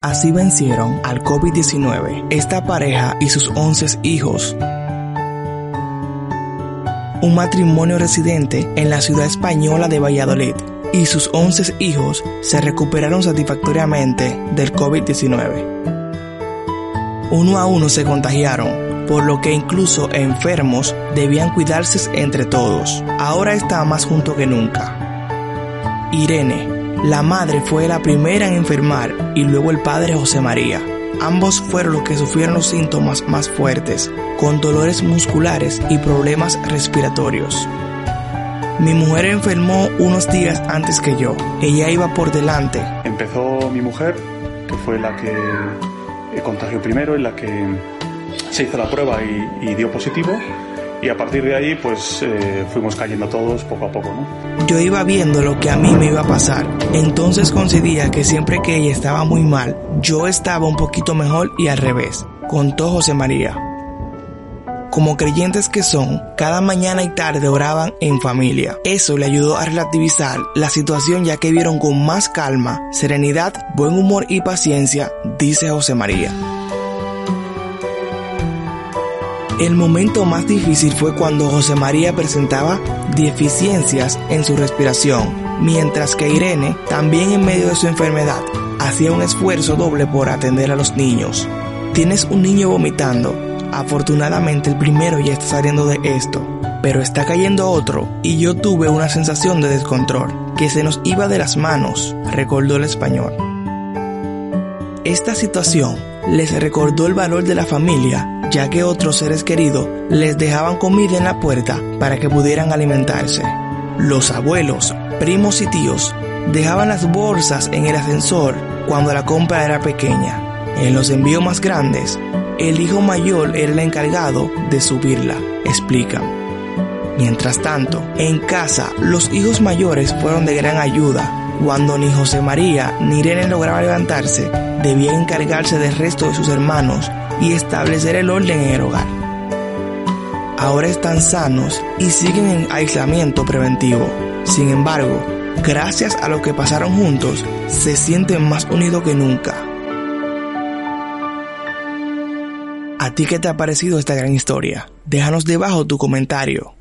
Así vencieron al COVID-19 esta pareja y sus 11 hijos. Un matrimonio residente en la ciudad española de Valladolid y sus 11 hijos se recuperaron satisfactoriamente del COVID-19. Uno a uno se contagiaron, por lo que incluso enfermos debían cuidarse entre todos. Ahora está más junto que nunca. Irene, la madre fue la primera en enfermar y luego el padre José María. Ambos fueron los que sufrieron los síntomas más fuertes, con dolores musculares y problemas respiratorios. Mi mujer enfermó unos días antes que yo. Ella iba por delante. Empezó mi mujer, que fue la que contagió primero y la que se hizo la prueba y, dio positivo y a partir de ahí pues eh, fuimos cayendo todos poco a poco, ¿no? Yo iba viendo lo que a mí me iba a pasar, entonces coincidía que siempre que ella estaba muy mal, yo estaba un poquito mejor y al revés, contó José María. Como creyentes que son, cada mañana y tarde oraban en familia. Eso le ayudó a relativizar la situación ya que vieron con más calma, serenidad, buen humor y paciencia, dice José María. El momento más difícil fue cuando José María presentaba deficiencias en su respiración, mientras que Irene, también en medio de su enfermedad, hacía un esfuerzo doble por atender a los niños. Tienes un niño vomitando. Afortunadamente el primero ya está saliendo de esto, pero está cayendo otro y yo tuve una sensación de descontrol, que se nos iba de las manos, recordó el español. Esta situación les recordó el valor de la familia ya que otros seres queridos les dejaban comida en la puerta para que pudieran alimentarse. Los abuelos, primos y tíos dejaban las bolsas en el ascensor cuando la compra era pequeña. En los envíos más grandes, el hijo mayor era el encargado de subirla, explican. Mientras tanto, en casa, los hijos mayores fueron de gran ayuda. Cuando ni José María ni Irene lograban levantarse, debían encargarse del resto de sus hermanos y establecer el orden en el hogar. Ahora están sanos y siguen en aislamiento preventivo. Sin embargo, gracias a lo que pasaron juntos, se sienten más unidos que nunca. ¿A ti qué te ha parecido esta gran historia? Déjanos debajo tu comentario.